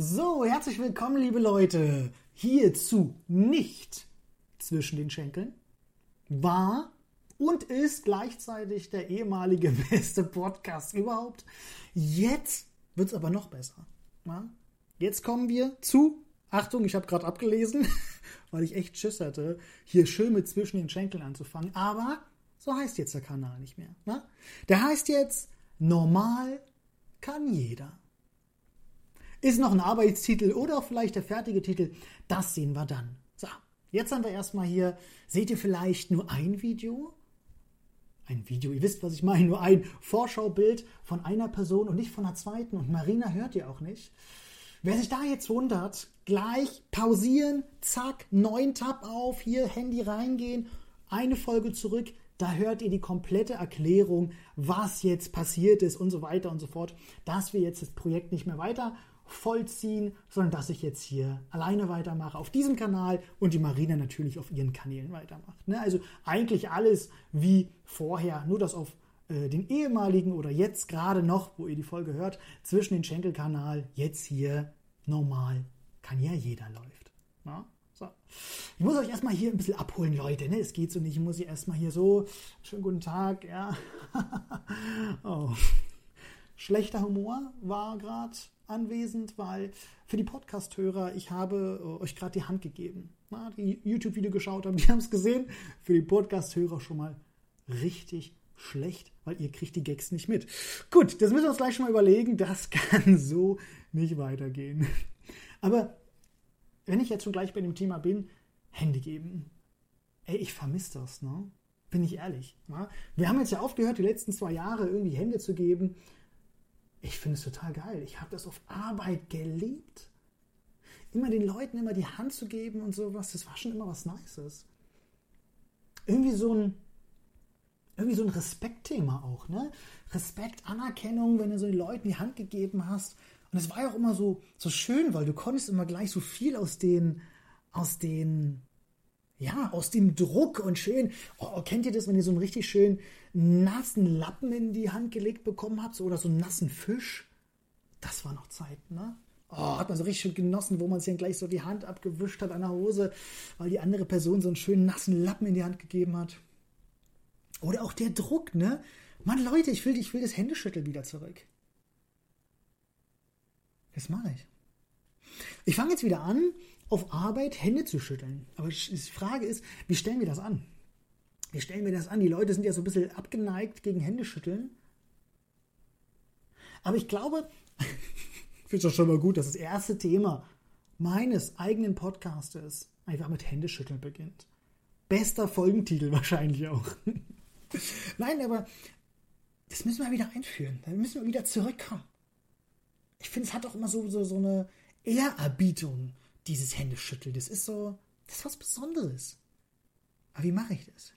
So, herzlich willkommen, liebe Leute, hierzu nicht zwischen den Schenkeln. War und ist gleichzeitig der ehemalige beste Podcast überhaupt. Jetzt wird es aber noch besser. Ja? Jetzt kommen wir zu, Achtung, ich habe gerade abgelesen, weil ich echt Schiss hatte, hier schön mit zwischen den Schenkeln anzufangen. Aber so heißt jetzt der Kanal nicht mehr. Ne? Der heißt jetzt Normal kann jeder. Ist noch ein Arbeitstitel oder vielleicht der fertige Titel? Das sehen wir dann. So, jetzt haben wir erstmal hier, seht ihr vielleicht nur ein Video? Ein Video, ihr wisst, was ich meine, nur ein Vorschaubild von einer Person und nicht von der zweiten. Und Marina hört ihr auch nicht. Wer sich da jetzt wundert, gleich pausieren, zack, neuen Tab auf, hier Handy reingehen, eine Folge zurück, da hört ihr die komplette Erklärung, was jetzt passiert ist und so weiter und so fort, dass wir jetzt das Projekt nicht mehr weiter vollziehen, sondern dass ich jetzt hier alleine weitermache auf diesem Kanal und die Marina natürlich auf ihren Kanälen weitermacht. Ne? Also eigentlich alles wie vorher, nur dass auf äh, den ehemaligen oder jetzt gerade noch, wo ihr die Folge hört, zwischen den Schenkelkanal jetzt hier normal kann ja jeder läuft. Na? So. Ich muss euch erstmal hier ein bisschen abholen, Leute. Ne? Es geht so nicht. Ich muss hier erstmal hier so. Schönen guten Tag, ja. oh. Schlechter Humor war gerade anwesend, weil für die Podcast-Hörer, ich habe äh, euch gerade die Hand gegeben. Na, die YouTube-Video geschaut haben, die haben es gesehen. Für die Podcast-Hörer schon mal richtig schlecht, weil ihr kriegt die Gags nicht mit. Gut, das müssen wir uns gleich schon mal überlegen. Das kann so nicht weitergehen. Aber wenn ich jetzt schon gleich bei dem Thema bin, Hände geben. Ey, ich vermisse das, ne? Bin ich ehrlich. Ne? Wir haben jetzt ja aufgehört, die letzten zwei Jahre irgendwie Hände zu geben. Ich finde es total geil. Ich habe das auf Arbeit geliebt. Immer den Leuten immer die Hand zu geben und sowas, das war schon immer was Nices. Irgendwie so ein, irgendwie so ein Respektthema auch, ne? Respekt, Anerkennung, wenn du so den Leuten die Hand gegeben hast und es war ja auch immer so, so schön, weil du konntest immer gleich so viel aus den, aus den, ja, aus dem Druck und schön. Oh, kennt ihr das, wenn ihr so einen richtig schön nassen Lappen in die Hand gelegt bekommen habt, so, oder so einen nassen Fisch? Das war noch Zeit, ne? Oh, hat man so richtig schön genossen, wo man sich dann gleich so die Hand abgewischt hat an der Hose, weil die andere Person so einen schönen nassen Lappen in die Hand gegeben hat. Oder auch der Druck, ne? Mann, Leute, ich will, ich will das Händeschütteln wieder zurück. Das mache ich. Ich fange jetzt wieder an, auf Arbeit Hände zu schütteln. Aber die Frage ist, wie stellen wir das an? Wie stellen wir das an? Die Leute sind ja so ein bisschen abgeneigt gegen Händeschütteln. Aber ich glaube, ich finde es schon mal gut, dass das erste Thema meines eigenen Podcastes einfach mit Händeschütteln beginnt. Bester Folgentitel wahrscheinlich auch. Nein, aber das müssen wir wieder einführen. Da müssen wir wieder zurückkommen ich finde, es hat auch immer so, so, so eine Ehrerbietung, dieses Händeschütteln. Das ist so, das ist was Besonderes. Aber wie mache ich das?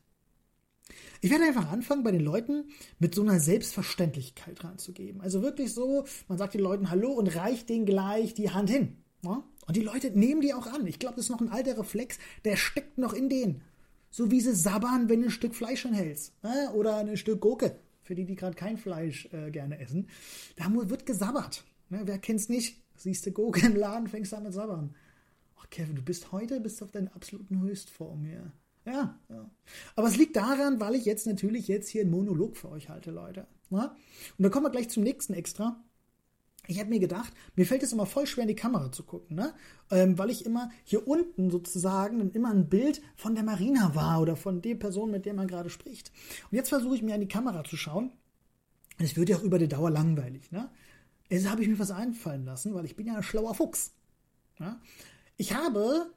Ich werde einfach anfangen, bei den Leuten mit so einer Selbstverständlichkeit ranzugeben. Also wirklich so, man sagt den Leuten Hallo und reicht denen gleich die Hand hin. Ne? Und die Leute nehmen die auch an. Ich glaube, das ist noch ein alter Reflex, der steckt noch in denen. So wie sie sabbern, wenn du ein Stück Fleisch anhältst. Ne? Oder ein Stück Gurke, für die, die gerade kein Fleisch äh, gerne essen. Da wird gesabbert. Ne, wer kennt's nicht? Siehst du Gurke im Laden, fängst an mit Sabbern. Ach, Kevin, du bist heute bist auf deiner absoluten Höchstform hier. Ja, ja. Aber es liegt daran, weil ich jetzt natürlich jetzt hier einen Monolog für euch halte, Leute. Na? Ne? Und dann kommen wir gleich zum nächsten Extra. Ich habe mir gedacht, mir fällt es immer voll schwer in die Kamera zu gucken, ne? Ähm, weil ich immer hier unten sozusagen immer ein Bild von der Marina war oder von der Person, mit der man gerade spricht. Und jetzt versuche ich mir an die Kamera zu schauen. Es wird ja auch über die Dauer langweilig, ne? Jetzt habe ich mir was einfallen lassen, weil ich bin ja ein schlauer Fuchs. Ja? Ich habe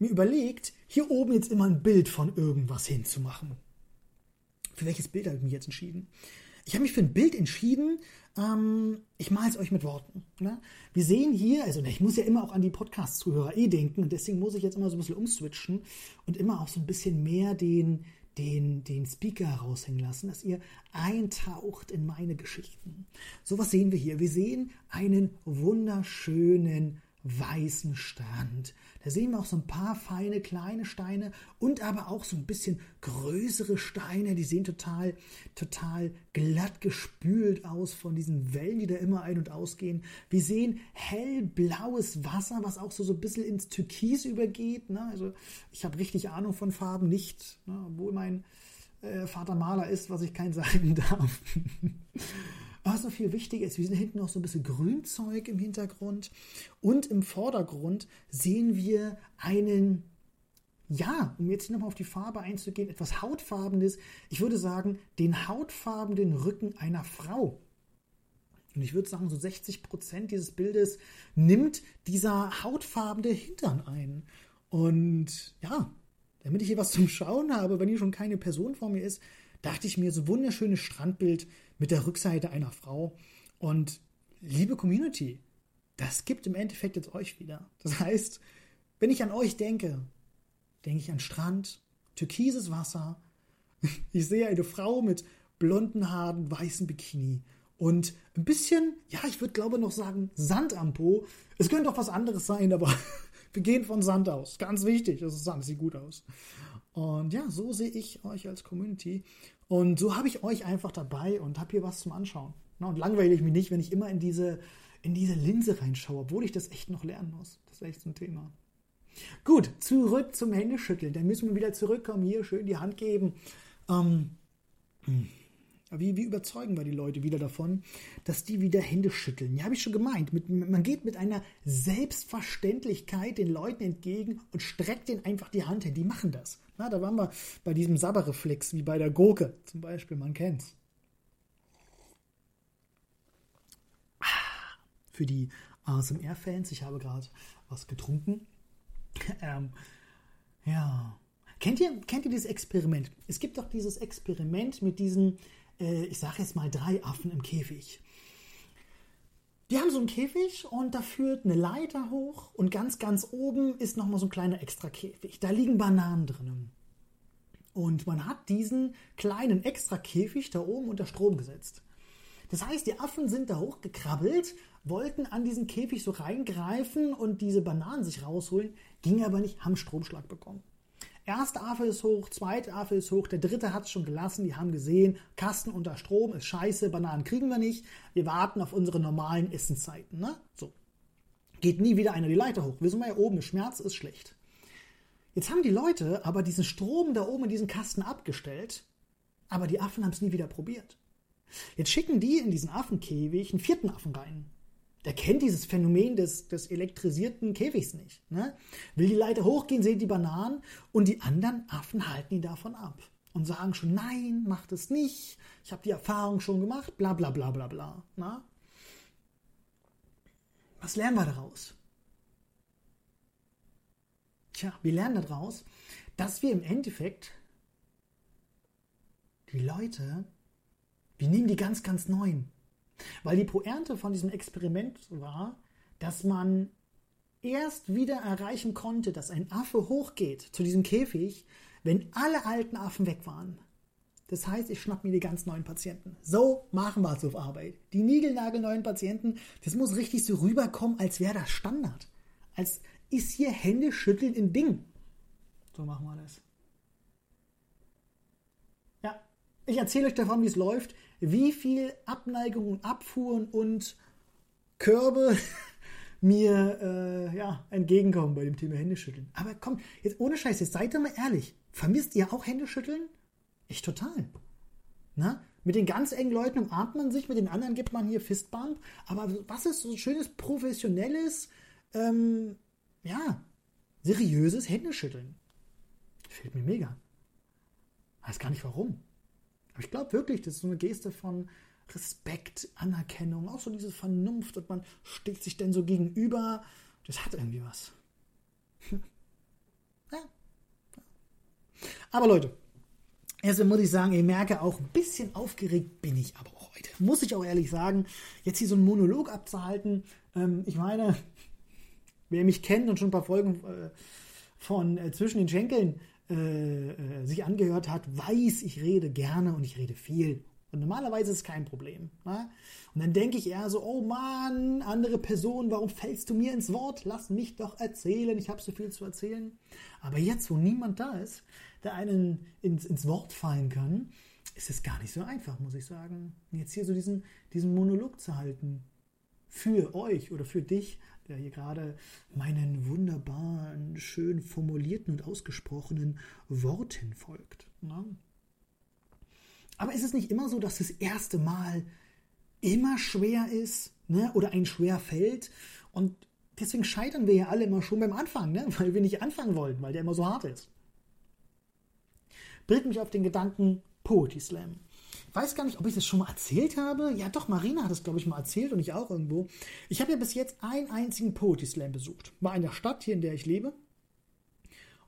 mir überlegt, hier oben jetzt immer ein Bild von irgendwas hinzumachen. Für welches Bild habe ich mich jetzt entschieden? Ich habe mich für ein Bild entschieden, ähm, ich male es euch mit Worten. Ne? Wir sehen hier, also ich muss ja immer auch an die Podcast-Zuhörer eh denken und deswegen muss ich jetzt immer so ein bisschen umswitchen und immer auch so ein bisschen mehr den, den, den Speaker raushängen lassen, dass ihr eintaucht in meine Geschichten. So was sehen wir hier. Wir sehen einen wunderschönen weißen Strand. Da sehen wir auch so ein paar feine kleine Steine und aber auch so ein bisschen größere Steine. Die sehen total, total glatt gespült aus von diesen Wellen, die da immer ein- und ausgehen. Wir sehen hellblaues Wasser, was auch so, so ein bisschen ins Türkis übergeht. Ne? Also ich habe richtig Ahnung von Farben, nicht, ne? obwohl mein äh, Vater Maler ist, was ich kein sagen darf. Was noch viel wichtiger ist, wir sehen hinten noch so ein bisschen Grünzeug im Hintergrund und im Vordergrund sehen wir einen, ja, um jetzt nochmal auf die Farbe einzugehen, etwas hautfarbenes, ich würde sagen, den hautfarbenen Rücken einer Frau. Und ich würde sagen, so 60 Prozent dieses Bildes nimmt dieser hautfarbene Hintern ein. Und ja, damit ich hier was zum Schauen habe, wenn hier schon keine Person vor mir ist, dachte ich mir, so wunderschönes Strandbild mit der Rückseite einer Frau. Und liebe Community, das gibt im Endeffekt jetzt euch wieder. Das heißt, wenn ich an euch denke, denke ich an Strand, türkises Wasser. Ich sehe eine Frau mit blonden Haaren, weißem Bikini und ein bisschen, ja, ich würde glaube noch sagen, Sand am Po. Es könnte auch was anderes sein, aber wir gehen von Sand aus. Ganz wichtig, das ist Sand, sieht gut aus. Und ja, so sehe ich euch als Community. Und so habe ich euch einfach dabei und habe hier was zum Anschauen. und langweile ich mich nicht, wenn ich immer in diese, in diese Linse reinschaue, obwohl ich das echt noch lernen muss. Das ist echt so ein Thema. Gut, zurück zum Händeschütteln. Da müssen wir wieder zurückkommen. Hier schön die Hand geben. Ähm, hm. Wie, wie überzeugen wir die Leute wieder davon, dass die wieder Hände schütteln? Ja, habe ich schon gemeint. Mit, man geht mit einer Selbstverständlichkeit den Leuten entgegen und streckt ihnen einfach die Hand hin. Die machen das. Na, da waren wir bei diesem Sabberreflex, wie bei der Gurke zum Beispiel, man kennt's. Für die ASMR-Fans, ich habe gerade was getrunken. ähm, ja. Kennt ihr, kennt ihr dieses Experiment? Es gibt doch dieses Experiment mit diesen, äh, ich sage jetzt mal, drei Affen im Käfig. Die haben so einen Käfig und da führt eine Leiter hoch und ganz, ganz oben ist nochmal so ein kleiner extra Käfig. Da liegen Bananen drinnen. Und man hat diesen kleinen extra Käfig da oben unter Strom gesetzt. Das heißt, die Affen sind da hochgekrabbelt, wollten an diesen Käfig so reingreifen und diese Bananen sich rausholen, ging aber nicht, haben Stromschlag bekommen. Erste Affe ist hoch, zweite Affe ist hoch, der dritte hat es schon gelassen, die haben gesehen, Kasten unter Strom ist scheiße, Bananen kriegen wir nicht, wir warten auf unsere normalen Essenszeiten. Ne? So. Geht nie wieder einer die Leiter hoch. Wissen wir ja oben, Schmerz ist schlecht. Jetzt haben die Leute aber diesen Strom da oben in diesen Kasten abgestellt, aber die Affen haben es nie wieder probiert. Jetzt schicken die in diesen Affenkäfig einen vierten Affen rein der kennt dieses Phänomen des, des elektrisierten Käfigs nicht. Ne? Will die Leiter hochgehen, sehen die Bananen und die anderen Affen halten ihn davon ab und sagen schon, nein, macht es nicht, ich habe die Erfahrung schon gemacht, bla bla bla bla bla. Na? Was lernen wir daraus? Tja, wir lernen daraus, dass wir im Endeffekt die Leute, wir nehmen die ganz, ganz neuen. Weil die Pointe von diesem Experiment war, dass man erst wieder erreichen konnte, dass ein Affe hochgeht zu diesem Käfig, wenn alle alten Affen weg waren. Das heißt, ich schnapp mir die ganz neuen Patienten. So machen wir es auf Arbeit. Die niegelnagelneuen Patienten, das muss richtig so rüberkommen, als wäre das Standard. Als ist hier Hände schütteln in Ding. So machen wir das. Ja, ich erzähle euch davon, wie es läuft wie viel Abneigungen, Abfuhren und Körbe mir äh, ja, entgegenkommen bei dem Thema Händeschütteln. Aber komm, jetzt ohne Scheiß, jetzt seid doch mal ehrlich. Vermisst ihr auch Händeschütteln? Ich total. Na? Mit den ganz engen Leuten umarmt man sich, mit den anderen gibt man hier Fistbump. Aber was ist so schönes, professionelles, ähm, ja, seriöses Händeschütteln? Fehlt mir mega. Weiß gar nicht warum. Aber ich glaube wirklich, das ist so eine Geste von Respekt, Anerkennung, auch so diese Vernunft und man steht sich denn so gegenüber. Das hat irgendwie was. ja. Aber Leute, erstmal muss ich sagen, ich merke auch, ein bisschen aufgeregt bin ich aber auch heute. Muss ich auch ehrlich sagen, jetzt hier so einen Monolog abzuhalten. Ähm, ich meine, wer mich kennt und schon ein paar Folgen äh, von äh, Zwischen den Schenkeln äh, äh, sich angehört hat, weiß, ich rede gerne und ich rede viel Und normalerweise ist es kein Problem. Ne? Und dann denke ich eher so, oh Mann, andere Person, warum fällst du mir ins Wort? Lass mich doch erzählen, ich habe so viel zu erzählen. Aber jetzt, wo niemand da ist, der einen ins, ins Wort fallen kann, ist es gar nicht so einfach, muss ich sagen. Jetzt hier so diesen, diesen Monolog zu halten. Für euch oder für dich, der hier gerade meinen wunderbaren, schön formulierten und ausgesprochenen Worten folgt. Ne? Aber ist es nicht immer so, dass das erste Mal immer schwer ist ne? oder ein schwer fällt? Und deswegen scheitern wir ja alle immer schon beim Anfang, ne? weil wir nicht anfangen wollten, weil der immer so hart ist. Bringt mich auf den Gedanken Poetry Slam. Weiß gar nicht, ob ich das schon mal erzählt habe. Ja, doch, Marina hat es, glaube ich, mal erzählt und ich auch irgendwo. Ich habe ja bis jetzt einen einzigen Poetry Slam besucht. War in der Stadt, hier in der ich lebe.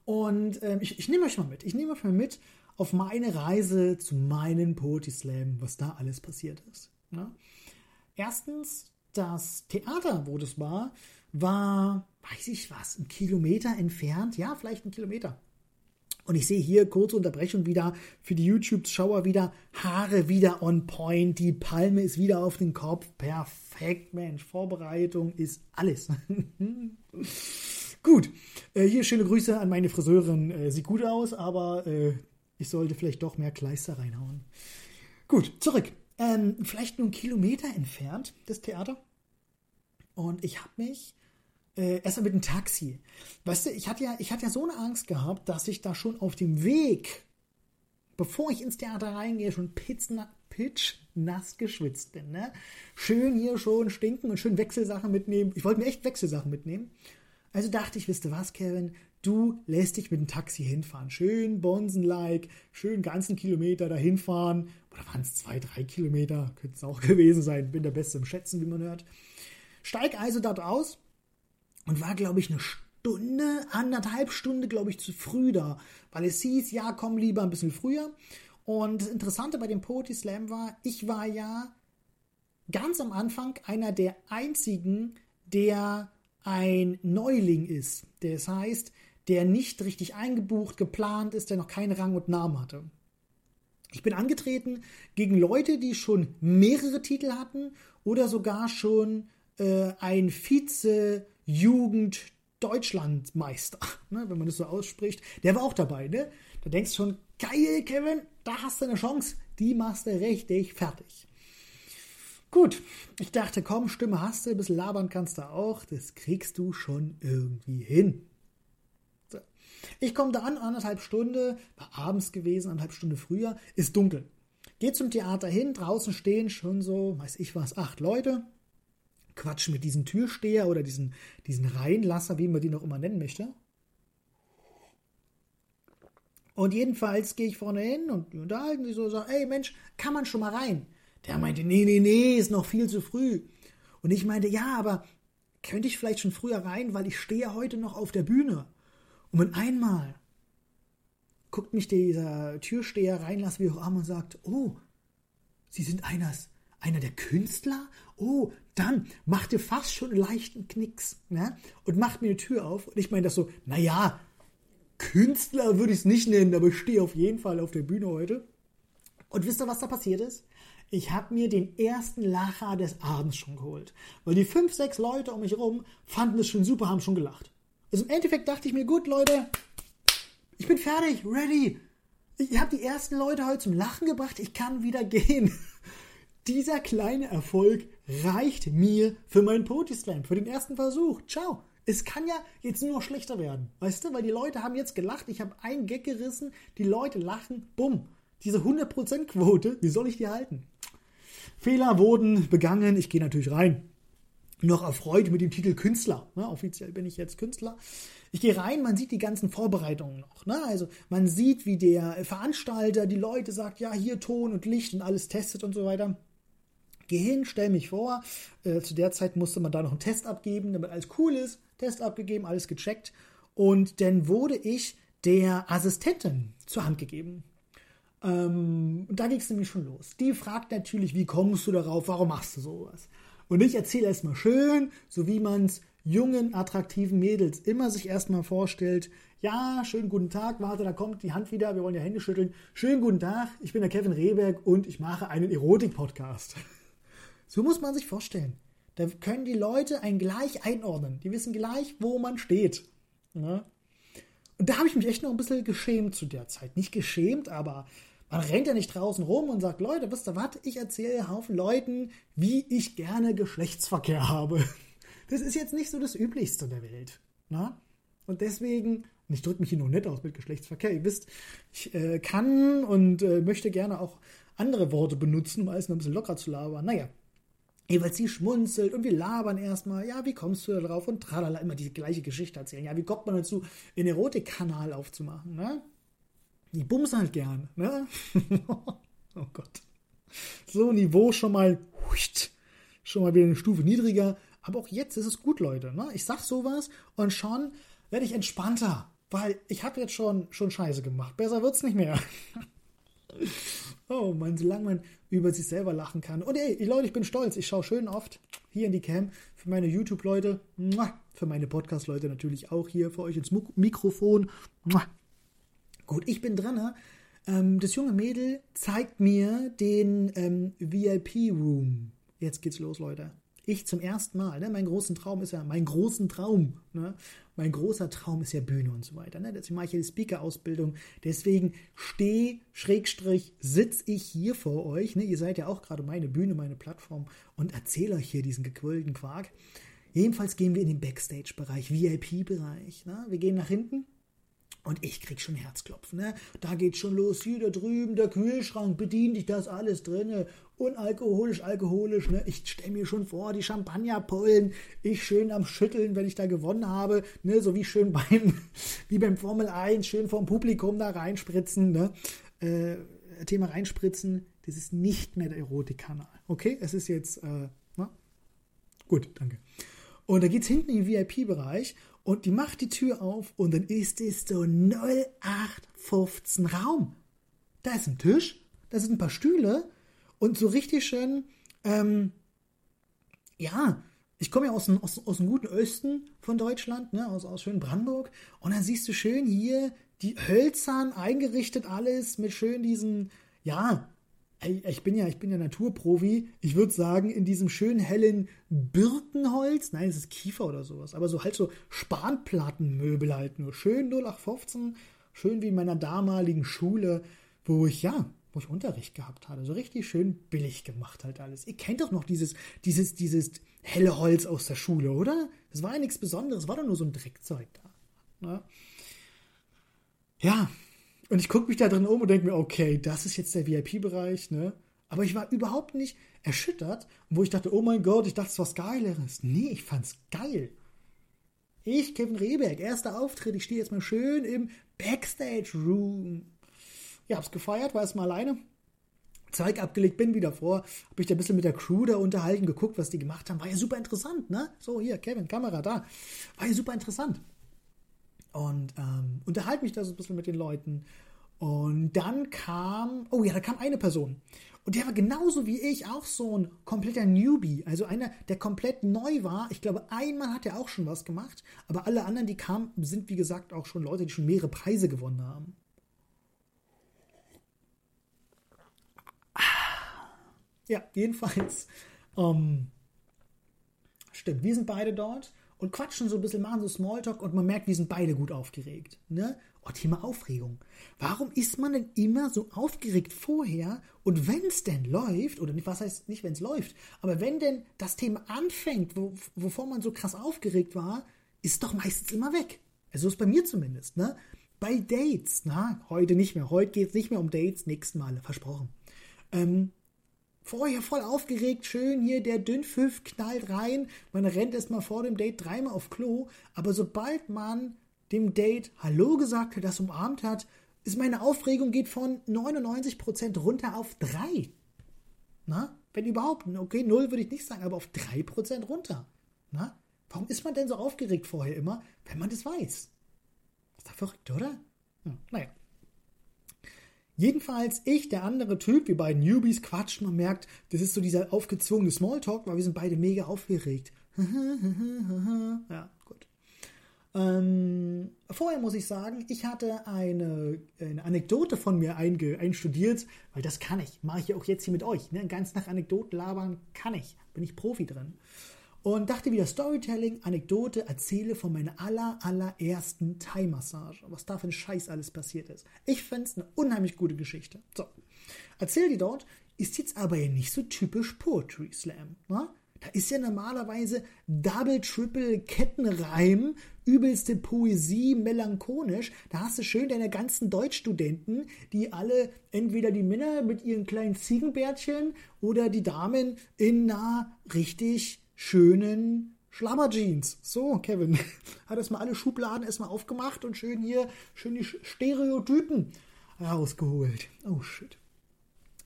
Und ähm, ich, ich nehme euch mal mit. Ich nehme euch mal mit auf meine Reise zu meinem Poetry Slam, was da alles passiert ist. Ja? Erstens, das Theater, wo das war, war, weiß ich was, ein Kilometer entfernt. Ja, vielleicht ein Kilometer. Und ich sehe hier kurze Unterbrechung wieder für die YouTube-Schauer wieder. Haare wieder on point. Die Palme ist wieder auf den Kopf. Perfekt, Mensch. Vorbereitung ist alles. gut. Äh, hier schöne Grüße an meine Friseurin. Äh, sieht gut aus, aber äh, ich sollte vielleicht doch mehr Kleister reinhauen. Gut, zurück. Ähm, vielleicht nur einen Kilometer entfernt, das Theater. Und ich habe mich äh, erstmal mit dem Taxi. Weißt du, ich hatte ja, ich hatte ja so eine Angst gehabt, dass ich da schon auf dem Weg, bevor ich ins Theater reingehe, schon pitzna, pitch nass geschwitzt bin. Ne? Schön hier schon stinken und schön Wechselsachen mitnehmen. Ich wollte mir echt Wechselsachen mitnehmen. Also dachte ich, wisst ihr was, Kevin? Du lässt dich mit dem Taxi hinfahren. Schön Bonsen-like, schön ganzen Kilometer dahin fahren. Oder waren es zwei, drei Kilometer? Könnte es auch gewesen sein. Bin der Beste im Schätzen, wie man hört. Steig also dort aus und war, glaube ich, eine Stunde, anderthalb Stunde, glaube ich, zu früh da. Weil es hieß, ja, komm lieber ein bisschen früher. Und das Interessante bei dem Poetry Slam war, ich war ja ganz am Anfang einer der einzigen, der ein Neuling ist. Das heißt, der nicht richtig eingebucht, geplant ist, der noch keinen Rang und Namen hatte. Ich bin angetreten gegen Leute, die schon mehrere Titel hatten oder sogar schon äh, ein Vize-Jugend Deutschlandmeister, ne, wenn man das so ausspricht, der war auch dabei. Ne? Da denkst du schon, geil, Kevin, da hast du eine Chance, die machst du richtig fertig. Gut, ich dachte, komm, Stimme hast du, ein bisschen labern kannst du auch, das kriegst du schon irgendwie hin. Ich komme da an, anderthalb Stunde, war abends gewesen, anderthalb Stunde früher, ist dunkel. Geht zum Theater hin, draußen stehen schon so, weiß ich was, acht Leute, quatschen mit diesem Türsteher oder diesen, diesen Reinlasser, wie man die noch immer nennen möchte. Und jedenfalls gehe ich vorne hin und unterhalten sich so, und sagen, ey Mensch, kann man schon mal rein? Der meinte, nee, nee, nee, ist noch viel zu früh. Und ich meinte, ja, aber könnte ich vielleicht schon früher rein, weil ich stehe heute noch auf der Bühne. Und mit einmal guckt mich dieser Türsteher reinlassen, wie auch immer, und sagt, oh, Sie sind eines, einer der Künstler? Oh, dann macht ihr fast schon einen leichten Knicks ne? und macht mir die Tür auf. Und ich meine das so, naja, Künstler würde ich es nicht nennen, aber ich stehe auf jeden Fall auf der Bühne heute. Und wisst ihr, was da passiert ist? Ich habe mir den ersten Lacher des Abends schon geholt. Weil die fünf, sechs Leute um mich herum fanden es schon super, haben schon gelacht. Also im Endeffekt dachte ich mir, gut, Leute, ich bin fertig, ready. Ich habe die ersten Leute heute zum Lachen gebracht, ich kann wieder gehen. Dieser kleine Erfolg reicht mir für meinen Poetry Slam, für den ersten Versuch. Ciao. Es kann ja jetzt nur noch schlechter werden. Weißt du, weil die Leute haben jetzt gelacht, ich habe einen Gag gerissen, die Leute lachen, bumm. Diese 100% Quote, wie soll ich die halten? Fehler wurden begangen, ich gehe natürlich rein noch erfreut mit dem Titel Künstler. Ne? Offiziell bin ich jetzt Künstler. Ich gehe rein, man sieht die ganzen Vorbereitungen noch. Ne? Also man sieht, wie der Veranstalter die Leute sagt, ja, hier Ton und Licht und alles testet und so weiter. Geh hin, stell mich vor. Äh, zu der Zeit musste man da noch einen Test abgeben, damit alles cool ist. Test abgegeben, alles gecheckt. Und dann wurde ich der Assistentin zur Hand gegeben. Ähm, und da ging es nämlich schon los. Die fragt natürlich, wie kommst du darauf, warum machst du sowas? Und ich erzähle erstmal schön, so wie man es jungen, attraktiven Mädels immer sich erstmal vorstellt, ja, schönen guten Tag, warte, da kommt die Hand wieder, wir wollen ja Hände schütteln. Schönen guten Tag, ich bin der Kevin Rehberg und ich mache einen Erotik-Podcast. So muss man sich vorstellen. Da können die Leute einen gleich einordnen. Die wissen gleich, wo man steht. Ja? Und da habe ich mich echt noch ein bisschen geschämt zu der Zeit. Nicht geschämt, aber man rennt ja nicht draußen rum und sagt, Leute, wisst ihr was? Ich erzähle Haufen Leuten, wie ich gerne Geschlechtsverkehr habe. Das ist jetzt nicht so das Üblichste der Welt. Na? Und deswegen, und ich drücke mich hier noch nett aus mit Geschlechtsverkehr, ihr wisst, ich äh, kann und äh, möchte gerne auch andere Worte benutzen, um alles noch ein bisschen locker zu labern. Naja, Jeweils sie schmunzelt und wir labern erstmal, ja, wie kommst du da drauf? Und tralala, immer die gleiche Geschichte erzählen. Ja, wie kommt man dazu, einen Erotikkanal aufzumachen, ne? Die bumsen halt gern, ne? oh Gott. So, Niveau schon mal, schon mal wieder eine Stufe niedriger. Aber auch jetzt ist es gut, Leute, ne? Ich sag sowas und schon werde ich entspannter, weil ich habe jetzt schon, schon Scheiße gemacht. Besser wird's nicht mehr. Oh man, solange man über sich selber lachen kann. Und ey, Leute, ich bin stolz. Ich schaue schön oft hier in die Cam für meine YouTube-Leute, für meine Podcast-Leute natürlich auch hier für euch ins Mikrofon. Gut, ich bin dran. Ähm, das junge Mädel zeigt mir den ähm, VIP-Room. Jetzt geht's los, Leute ich zum ersten Mal, ne, mein großen Traum ist ja, mein großen Traum, ne, mein großer Traum ist ja Bühne und so weiter. Ne, deswegen mache ich ja die Speaker-Ausbildung. Deswegen stehe, Schrägstrich, sitze ich hier vor euch. Ne, ihr seid ja auch gerade meine Bühne, meine Plattform und erzähle euch hier diesen gequillten Quark. Jedenfalls gehen wir in den Backstage-Bereich, VIP-Bereich. Ne? Wir gehen nach hinten und ich krieg schon Herzklopfen, ne? Da geht schon los, hier da drüben, der Kühlschrank, bedient dich das alles drinne. Unalkoholisch, alkoholisch, ne? Ich stell mir schon vor, die Champagnerpollen, ich schön am Schütteln, wenn ich da gewonnen habe, ne? So wie schön beim, wie beim Formel 1, schön vom Publikum da reinspritzen, ne? Äh, Thema reinspritzen, das ist nicht mehr der Erotikkanal. Okay, es ist jetzt, äh, na? Gut, danke. Und da geht's hinten im VIP-Bereich und die macht die Tür auf und dann ist es so 0815 Raum. Da ist ein Tisch, da sind ein paar Stühle und so richtig schön, ähm, ja, ich komme ja aus dem, aus, aus dem guten Osten von Deutschland, ne, aus, aus schön Brandenburg. Und dann siehst du schön hier die hölzern eingerichtet alles mit schön diesen, ja, ich bin ja, ich bin ja Naturprofi. Ich würde sagen, in diesem schönen hellen Birkenholz, nein, es ist Kiefer oder sowas, aber so halt so Spanplattenmöbel halt nur. Schön 0815, schön wie in meiner damaligen Schule, wo ich, ja, wo ich Unterricht gehabt hatte. So richtig schön billig gemacht halt alles. Ihr kennt doch noch dieses, dieses, dieses helle Holz aus der Schule, oder? Das war ja nichts Besonderes, war doch nur so ein Dreckzeug da. Ne? Ja, und ich gucke mich da drin um und denke mir, okay, das ist jetzt der VIP-Bereich, ne? Aber ich war überhaupt nicht erschüttert, wo ich dachte, oh mein Gott, ich dachte, es was Geileres. Nee, ich fand's geil. Ich, Kevin Rehberg, erster Auftritt, ich stehe jetzt mal schön im Backstage-Room. Ich hab's gefeiert, war erstmal alleine. Zeug abgelegt, bin wieder vor, habe ich da ein bisschen mit der Crew da unterhalten, geguckt, was die gemacht haben. War ja super interessant, ne? So, hier, Kevin, Kamera da. War ja super interessant und ähm, unterhalte mich da so ein bisschen mit den Leuten. Und dann kam, oh ja, da kam eine Person. Und der war genauso wie ich auch so ein kompletter Newbie. Also einer, der komplett neu war. Ich glaube, einmal hat er auch schon was gemacht. Aber alle anderen, die kamen, sind wie gesagt auch schon Leute, die schon mehrere Preise gewonnen haben. Ja, jedenfalls. Ähm, stimmt, wir sind beide dort und quatschen so ein bisschen, machen so Smalltalk und man merkt, wir sind beide gut aufgeregt. Ne? Oh, Thema Aufregung. Warum ist man denn immer so aufgeregt vorher und wenn es denn läuft, oder was heißt nicht, wenn es läuft, aber wenn denn das Thema anfängt, wo, wovor man so krass aufgeregt war, ist doch meistens immer weg. Also so ist bei mir zumindest. Ne? Bei Dates, na, heute nicht mehr. Heute geht es nicht mehr um Dates, nächsten Male, versprochen. Ähm, Vorher voll aufgeregt, schön hier, der Dünnpfiff knallt rein. Man rennt erstmal vor dem Date dreimal auf Klo. Aber sobald man dem Date Hallo gesagt hat, das umarmt hat, ist meine Aufregung geht von 99% runter auf 3. Na? Wenn überhaupt. Okay, 0 würde ich nicht sagen, aber auf 3% runter. Na? Warum ist man denn so aufgeregt vorher immer, wenn man das weiß? Ist doch verrückt, oder? Hm, naja. Jedenfalls ich, der andere Typ, wir beiden Newbies quatschen und merkt, das ist so dieser aufgezwungene Smalltalk, weil wir sind beide mega aufgeregt. ja, gut. Ähm, vorher muss ich sagen, ich hatte eine, eine Anekdote von mir einge, einstudiert, weil das kann ich. Mache ich auch jetzt hier mit euch. Ne? Ganz nach Anekdoten labern kann ich. Bin ich Profi drin. Und dachte wieder Storytelling, Anekdote, erzähle von meiner aller, allerersten Thai-Massage. Was da für ein Scheiß alles passiert ist. Ich fände es eine unheimlich gute Geschichte. So, erzähl die dort, ist jetzt aber ja nicht so typisch Poetry Slam. Ne? Da ist ja normalerweise Double, Triple, Kettenreim, übelste Poesie, melancholisch. Da hast du schön deine ganzen Deutschstudenten, die alle entweder die Männer mit ihren kleinen Ziegenbärtchen oder die Damen in na richtig schönen Schlammerjeans. So, Kevin, hat erstmal alle Schubladen erstmal aufgemacht und schön hier, schön die Stereotypen rausgeholt. Oh shit.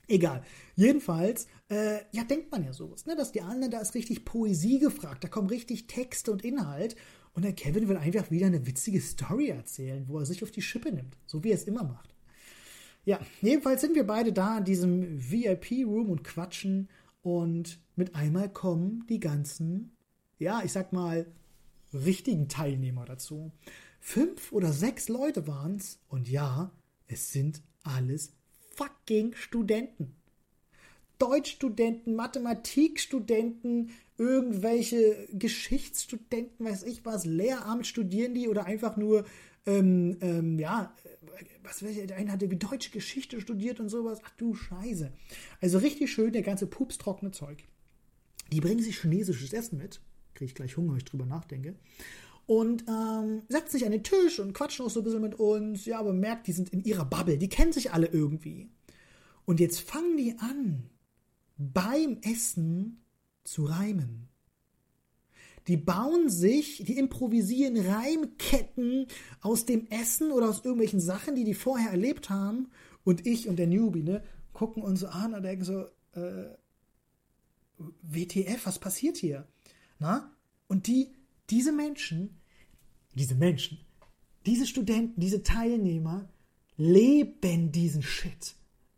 Egal. Jedenfalls, äh, ja, denkt man ja sowas, ne? Dass die anderen, da ist richtig Poesie gefragt, da kommen richtig Texte und Inhalt. Und der Kevin will einfach wieder eine witzige Story erzählen, wo er sich auf die Schippe nimmt, so wie er es immer macht. Ja, jedenfalls sind wir beide da in diesem VIP-Room und quatschen und mit einmal kommen die ganzen, ja, ich sag mal, richtigen Teilnehmer dazu. Fünf oder sechs Leute waren es und ja, es sind alles fucking Studenten. Deutschstudenten, Mathematikstudenten, irgendwelche Geschichtsstudenten, weiß ich was, Lehramt studieren die oder einfach nur, ähm, ähm, ja, was weiß der eine hatte wie deutsche Geschichte studiert und sowas. Ach du Scheiße. Also richtig schön, der ganze pupstrockene Zeug. Die bringen sich chinesisches Essen mit. Kriege ich gleich Hunger, wenn ich drüber nachdenke. Und ähm, setzen sich an den Tisch und quatschen auch so ein bisschen mit uns. Ja, aber merkt, die sind in ihrer Bubble. Die kennen sich alle irgendwie. Und jetzt fangen die an, beim Essen zu reimen. Die bauen sich, die improvisieren Reimketten aus dem Essen oder aus irgendwelchen Sachen, die die vorher erlebt haben. Und ich und der Newbie, ne, gucken uns so an und denken so, äh, WTF, was passiert hier? Na? Und die, diese Menschen, diese Menschen, diese Studenten, diese Teilnehmer leben diesen Shit.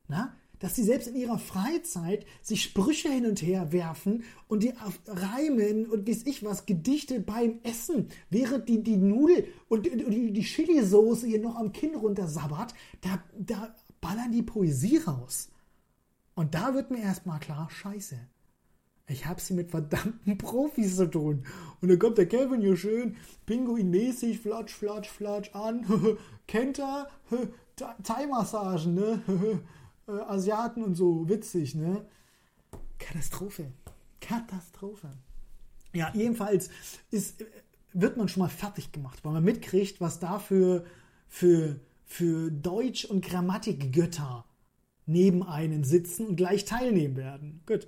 Na? Dass sie selbst in ihrer Freizeit sich Sprüche hin und her werfen und die reimen und weiß ich was, Gedichte beim Essen, während die, die Nudel und die, die Chili-Soße hier noch am Kinn runtersabbert, da, da ballern die Poesie raus. Und da wird mir erstmal klar, scheiße. Ich habe sie mit verdammten Profis zu tun. Und dann kommt der Kevin hier schön, pinguinmäßig, flatsch, flatsch, flatsch an. Kennt er? Thai-Massagen, ne? Äh, Asiaten und so witzig, ne? Katastrophe. Katastrophe. Ja, jedenfalls ist, wird man schon mal fertig gemacht, weil man mitkriegt, was da für, für, für Deutsch- und Grammatikgötter neben einen sitzen und gleich teilnehmen werden. Gut.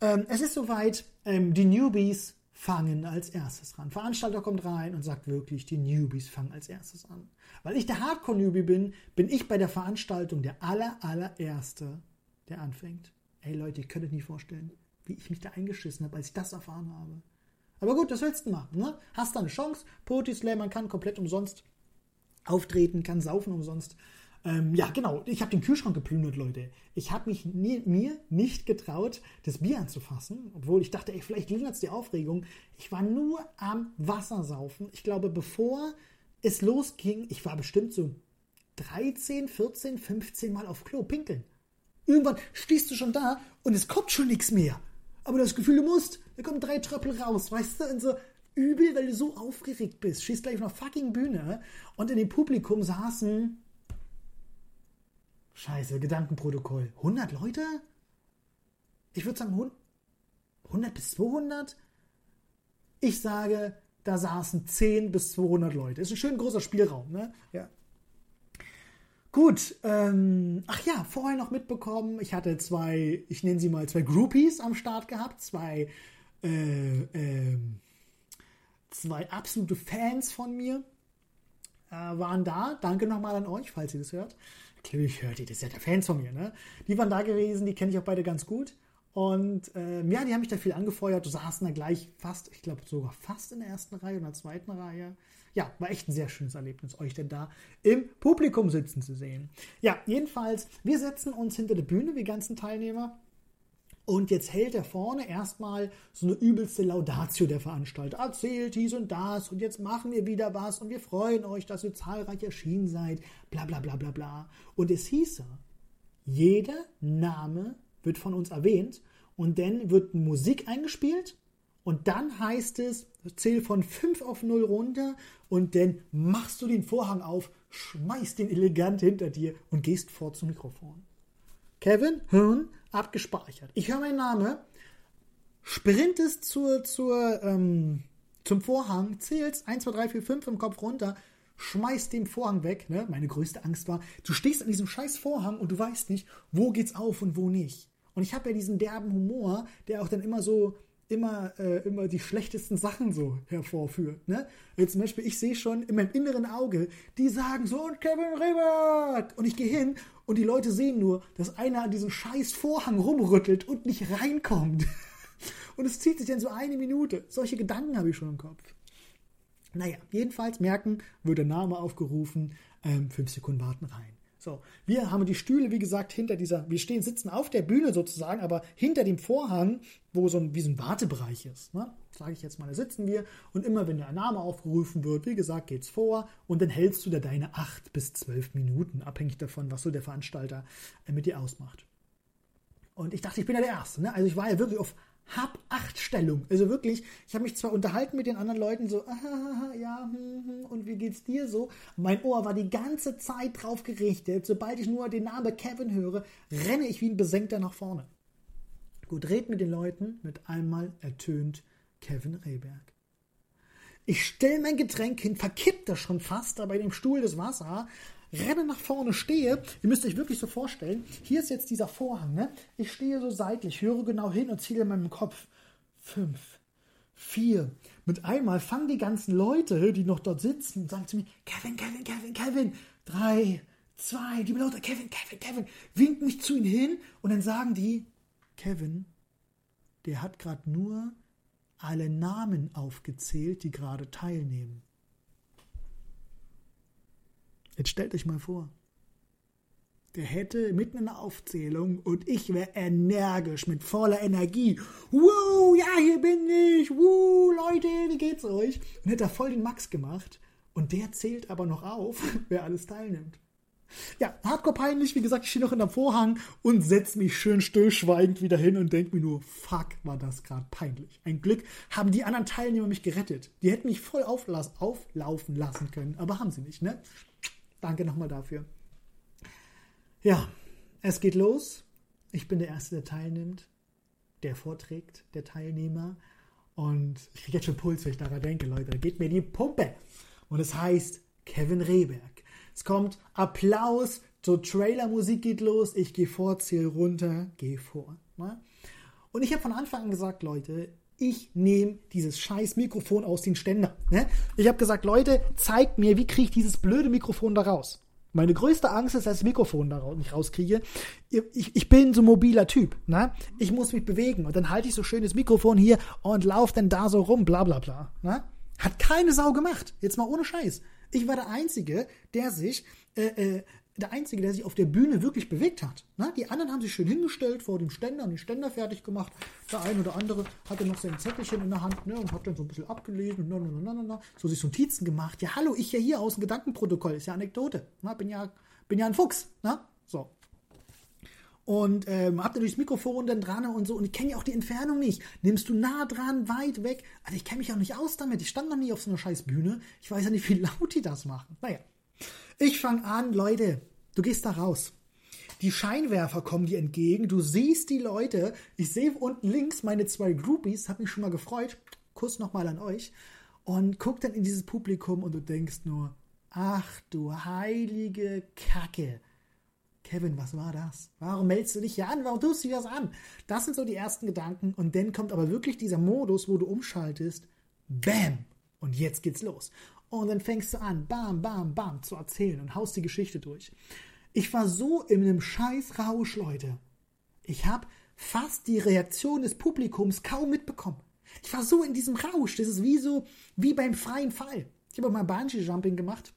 Ähm, es ist soweit, ähm, die Newbies fangen als erstes ran. Veranstalter kommt rein und sagt wirklich, die Newbies fangen als erstes an. Weil ich der Hardcore-Newbie bin, bin ich bei der Veranstaltung der aller, allererste, der anfängt. Ey Leute, ihr könnt euch nicht vorstellen, wie ich mich da eingeschissen habe, als ich das erfahren habe. Aber gut, das willst du machen, ne? Hast da eine Chance. Poetry Slam, man kann komplett umsonst auftreten, kann saufen umsonst. Ähm, ja, genau. Ich habe den Kühlschrank geplündert, Leute. Ich habe mich nie, mir nicht getraut, das Bier anzufassen, obwohl ich dachte, ey, vielleicht lindert es die Aufregung. Ich war nur am Wassersaufen. Ich glaube, bevor es losging, ich war bestimmt so 13, 14, 15 Mal auf Klo pinkeln. Irgendwann stehst du schon da und es kommt schon nichts mehr. Aber das Gefühl, du musst, da kommen drei Tröppel raus, weißt du? Und so übel, weil du so aufgeregt bist. Stehst gleich auf einer fucking Bühne und in dem Publikum saßen Scheiße, Gedankenprotokoll. 100 Leute? Ich würde sagen 100 bis 200? Ich sage, da saßen 10 bis 200 Leute. Ist ein schön großer Spielraum, ne? Ja. Gut, ähm, ach ja, vorher noch mitbekommen, ich hatte zwei, ich nenne sie mal zwei Groupies am Start gehabt, zwei, äh, äh, zwei absolute Fans von mir äh, waren da. Danke nochmal an euch, falls ihr das hört. Natürlich hört ihr das, ja der Fans von mir, ne? Die waren da gewesen, die kenne ich auch beide ganz gut. Und ähm, ja, die haben mich da viel angefeuert. Du saßen da gleich fast, ich glaube sogar fast in der ersten Reihe oder zweiten Reihe. Ja, war echt ein sehr schönes Erlebnis, euch denn da im Publikum sitzen zu sehen. Ja, jedenfalls, wir setzen uns hinter der Bühne, wir ganzen Teilnehmer. Und jetzt hält er vorne erstmal so eine übelste Laudatio der Veranstalter. Erzählt dies und das und jetzt machen wir wieder was und wir freuen euch, dass ihr zahlreich erschienen seid. Bla bla bla bla bla. Und es hieße, jeder Name wird von uns erwähnt und dann wird Musik eingespielt und dann heißt es, zähl von 5 auf 0 runter und dann machst du den Vorhang auf, schmeißt den elegant hinter dir und gehst vor zum Mikrofon. Kevin, Hirn, abgespeichert. Ich höre meinen Namen, sprintest zur, zur, ähm, zum Vorhang, zählst 1, 2, 3, 4, 5 im Kopf runter, schmeißt den Vorhang weg. Ne? Meine größte Angst war, du stehst an diesem scheiß Vorhang und du weißt nicht, wo geht's auf und wo nicht. Und ich habe ja diesen derben Humor, der auch dann immer so immer, äh, immer die schlechtesten Sachen so hervorführt. Ne? Jetzt zum Beispiel, ich sehe schon in meinem inneren Auge, die sagen so, und Kevin Rebert! Und ich gehe hin und die Leute sehen nur, dass einer an diesem scheiß Vorhang rumrüttelt und nicht reinkommt. Und es zieht sich dann so eine Minute. Solche Gedanken habe ich schon im Kopf. Naja, jedenfalls merken, wird der Name aufgerufen, ähm, fünf Sekunden warten rein. So, wir haben die Stühle, wie gesagt, hinter dieser, wir stehen, sitzen auf der Bühne sozusagen, aber hinter dem Vorhang, wo so ein, wie so ein Wartebereich ist. Ne? Sage ich jetzt mal, da sitzen wir und immer wenn der Name aufgerufen wird, wie gesagt, geht's vor und dann hältst du da deine acht bis zwölf Minuten, abhängig davon, was so der Veranstalter äh, mit dir ausmacht. Und ich dachte, ich bin ja der Erste. Ne? Also ich war ja wirklich auf hab acht Stellung. Also wirklich, ich habe mich zwar unterhalten mit den anderen Leuten, so, ah, ja, hm, hm, und wie geht's dir so? Mein Ohr war die ganze Zeit drauf gerichtet. Sobald ich nur den Namen Kevin höre, renne ich wie ein Besenkter nach vorne. Gut, red mit den Leuten, mit einmal ertönt Kevin Rehberg. Ich stelle mein Getränk hin, verkippt das schon fast da bei dem Stuhl des Wasser, renne nach vorne, stehe. Ihr müsst euch wirklich so vorstellen, hier ist jetzt dieser Vorhang, ne? Ich stehe so seitlich, höre genau hin und zähle in meinem Kopf. Fünf, vier. Mit einmal fangen die ganzen Leute, die noch dort sitzen, und sagen zu mir, Kevin, Kevin, Kevin, Kevin. Drei, zwei, die Leute, Kevin, Kevin, Kevin, winken mich zu ihnen hin und dann sagen die, Kevin, der hat gerade nur alle Namen aufgezählt, die gerade teilnehmen. Jetzt stellt euch mal vor, der hätte mitten in der Aufzählung und ich wäre energisch mit voller Energie. Wow, ja, hier bin ich. Wow, Leute, wie geht's euch? Und hätte er voll den Max gemacht. Und der zählt aber noch auf, wer alles teilnimmt. Ja, hardcore peinlich. Wie gesagt, ich stehe noch in der Vorhang und setze mich schön stillschweigend wieder hin und denke mir nur, fuck, war das gerade peinlich. Ein Glück haben die anderen Teilnehmer mich gerettet. Die hätten mich voll auflaufen lassen können, aber haben sie nicht, ne? Danke nochmal dafür. Ja, es geht los. Ich bin der Erste, der teilnimmt, der vorträgt, der Teilnehmer. Und ich kriege jetzt schon Puls, wenn ich daran denke, Leute. Da geht mir die Pumpe. Und es heißt Kevin Rehberg. Es kommt Applaus, so Trailermusik geht los. Ich gehe vor, zähle runter, gehe vor. Ne? Und ich habe von Anfang an gesagt, Leute, ich nehme dieses scheiß Mikrofon aus den Ständer. Ne? Ich habe gesagt, Leute, zeigt mir, wie kriege ich dieses blöde Mikrofon da raus. Meine größte Angst ist, dass ich das Mikrofon da nicht rauskriege. Ich, ich bin so ein mobiler Typ. Ne? Ich muss mich bewegen und dann halte ich so schön das Mikrofon hier und laufe dann da so rum, bla bla bla. Ne? Hat keine Sau gemacht. Jetzt mal ohne Scheiß. Ich war der Einzige, der sich äh, äh, der Einzige, der sich auf der Bühne wirklich bewegt hat. Na, die anderen haben sich schön hingestellt vor dem Ständer und den Ständer fertig gemacht. Der eine oder andere hatte noch sein Zettelchen in der Hand ne, und hat dann so ein bisschen abgelesen, na, na, na, na, so sich so Notizen gemacht. Ja, hallo, ich ja hier aus dem Gedankenprotokoll, ist ja Anekdote. Na, bin ja, bin ja ein Fuchs. Na, so. Und ähm, hab natürlich das Mikrofon dann dran und so. Und ich kenne ja auch die Entfernung nicht. Nimmst du nah dran, weit weg? Also ich kenne mich auch nicht aus damit. Ich stand noch nie auf so einer scheiß Bühne. Ich weiß ja nicht, wie laut die das machen. Naja. Ich fange an, Leute, du gehst da raus. Die Scheinwerfer kommen dir entgegen, du siehst die Leute. Ich sehe unten links meine zwei Groupies, hab mich schon mal gefreut. Kuss nochmal an euch. Und guck dann in dieses Publikum und du denkst nur, ach du heilige Kacke. Kevin, was war das? Warum meldest du dich hier an? Warum tust du das an? Das sind so die ersten Gedanken. Und dann kommt aber wirklich dieser Modus, wo du umschaltest. Bam! Und jetzt geht's los. Und dann fängst du an, bam, bam, bam, zu erzählen und haust die Geschichte durch. Ich war so in einem scheiß Rausch, Leute. Ich habe fast die Reaktion des Publikums kaum mitbekommen. Ich war so in diesem Rausch. Das ist wie so, wie beim freien Fall. Ich habe mal Bungee-Jumping gemacht.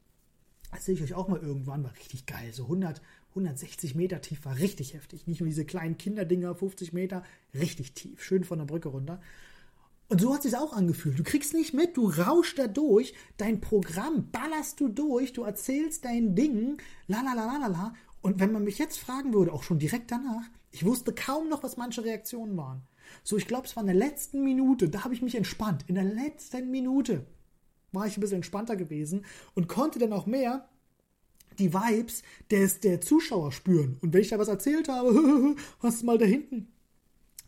Das sehe ich euch auch mal irgendwann. War richtig geil. So 100, 160 Meter tief war, richtig heftig. Nicht nur diese kleinen Kinderdinger, 50 Meter, richtig tief, schön von der Brücke runter. Und so hat sich auch angefühlt. Du kriegst nicht mit, du rauschst da durch, dein Programm ballerst du durch, du erzählst dein Ding, la la la la la la. Und wenn man mich jetzt fragen würde, auch schon direkt danach, ich wusste kaum noch, was manche Reaktionen waren. So, ich glaube, es war in der letzten Minute, da habe ich mich entspannt. In der letzten Minute war ich ein bisschen entspannter gewesen und konnte dann auch mehr die Vibes des, der Zuschauer spüren. Und wenn ich da was erzählt habe, hast du mal da hinten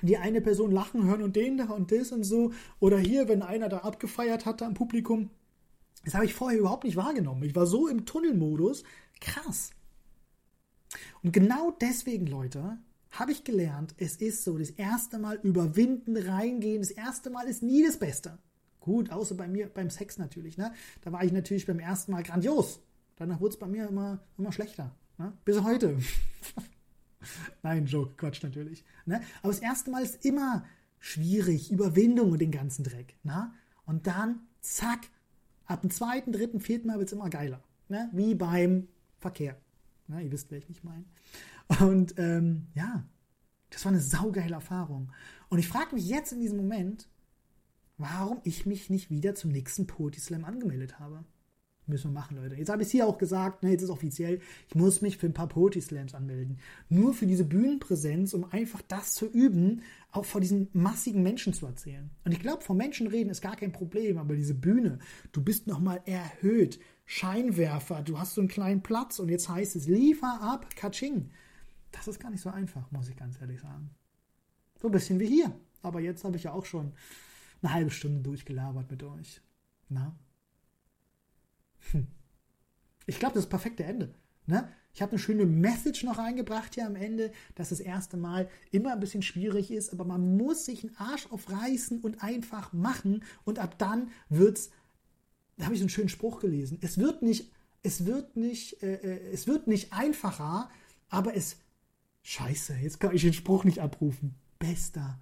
die eine Person lachen hören und den da und das und so. Oder hier, wenn einer da abgefeiert hatte am Publikum. Das habe ich vorher überhaupt nicht wahrgenommen. Ich war so im Tunnelmodus. Krass. Und genau deswegen, Leute, habe ich gelernt, es ist so, das erste Mal überwinden, reingehen, das erste Mal ist nie das Beste. Gut, außer bei mir, beim Sex natürlich, ne? Da war ich natürlich beim ersten Mal grandios. Danach wurde es bei mir immer, immer schlechter. Ne? Bis heute. Nein, Joke, Quatsch natürlich. Ne? Aber das erste Mal ist immer schwierig, Überwindung und den ganzen Dreck. Ne? Und dann, zack, ab dem zweiten, dritten, vierten Mal wird es immer geiler. Ne? Wie beim Verkehr. Ne? Ihr wisst, wer ich nicht meine. Und ähm, ja, das war eine saugeile Erfahrung. Und ich frage mich jetzt in diesem Moment, warum ich mich nicht wieder zum nächsten Poetry Slam angemeldet habe. Müssen wir machen, Leute. Jetzt habe ich es hier auch gesagt, ne, jetzt ist offiziell, ich muss mich für ein paar Poetry Slams anmelden. Nur für diese Bühnenpräsenz, um einfach das zu üben, auch vor diesen massigen Menschen zu erzählen. Und ich glaube, vor Menschen reden ist gar kein Problem, aber diese Bühne, du bist nochmal erhöht. Scheinwerfer, du hast so einen kleinen Platz und jetzt heißt es, liefer ab, Katsching. Das ist gar nicht so einfach, muss ich ganz ehrlich sagen. So ein bisschen wie hier. Aber jetzt habe ich ja auch schon eine halbe Stunde durchgelabert mit euch. Na? Hm. Ich glaube, das ist das perfekte Ende. Ne? Ich habe eine schöne Message noch eingebracht hier am Ende, dass das erste Mal immer ein bisschen schwierig ist, aber man muss sich einen Arsch aufreißen und einfach machen und ab dann wird's. Da habe ich so einen schönen Spruch gelesen. Es wird nicht, es wird nicht, äh, äh, es wird nicht einfacher, aber es Scheiße, jetzt kann ich den Spruch nicht abrufen. Bester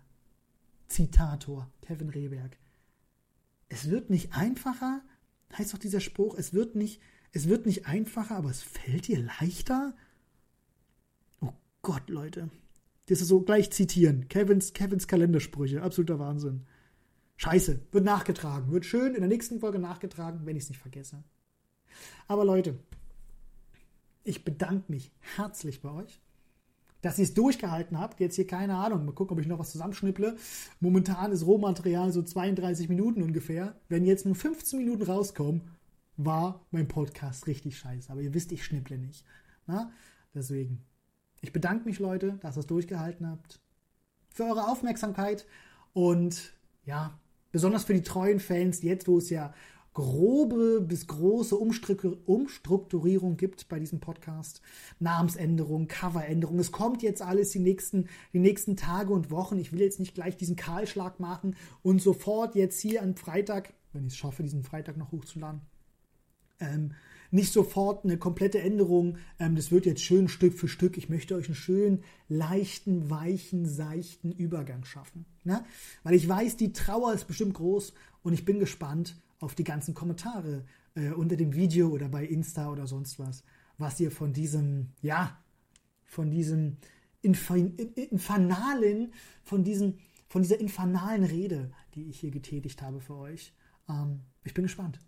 Zitator, Kevin Rehberg. Es wird nicht einfacher, heißt doch dieser Spruch, es wird nicht, es wird nicht einfacher, aber es fällt dir leichter? Oh Gott, Leute. Das ist so gleich zitieren. Kevins, Kevins Kalendersprüche. Absoluter Wahnsinn. Scheiße. Wird nachgetragen. Wird schön in der nächsten Folge nachgetragen, wenn ich es nicht vergesse. Aber Leute, ich bedanke mich herzlich bei euch dass ihr es durchgehalten habt. Jetzt hier keine Ahnung. Mal gucken, ob ich noch was zusammenschnipple. Momentan ist Rohmaterial so 32 Minuten ungefähr. Wenn jetzt nur 15 Minuten rauskommen, war mein Podcast richtig scheiße. Aber ihr wisst, ich schnipple nicht. Na? Deswegen. Ich bedanke mich, Leute, dass ihr es durchgehalten habt. Für eure Aufmerksamkeit. Und ja, besonders für die treuen Fans, jetzt wo es ja grobe bis große Umstrukturierung gibt bei diesem Podcast. Namensänderung, Coveränderung. Es kommt jetzt alles die nächsten, die nächsten Tage und Wochen. Ich will jetzt nicht gleich diesen Kahlschlag machen und sofort jetzt hier am Freitag, wenn ich es schaffe, diesen Freitag noch hochzuladen, ähm, nicht sofort eine komplette Änderung. Ähm, das wird jetzt schön Stück für Stück. Ich möchte euch einen schönen, leichten, weichen, seichten Übergang schaffen. Ne? Weil ich weiß, die Trauer ist bestimmt groß und ich bin gespannt, auf die ganzen Kommentare äh, unter dem Video oder bei Insta oder sonst was, was ihr von diesem, ja, von diesem infernalen, von diesem, von dieser infernalen Rede, die ich hier getätigt habe für euch. Ähm, ich bin gespannt.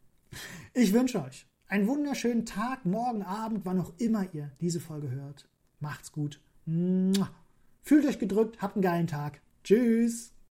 ich wünsche euch einen wunderschönen Tag, morgen Abend, wann auch immer ihr diese Folge hört. Macht's gut. Fühlt euch gedrückt, habt einen geilen Tag. Tschüss.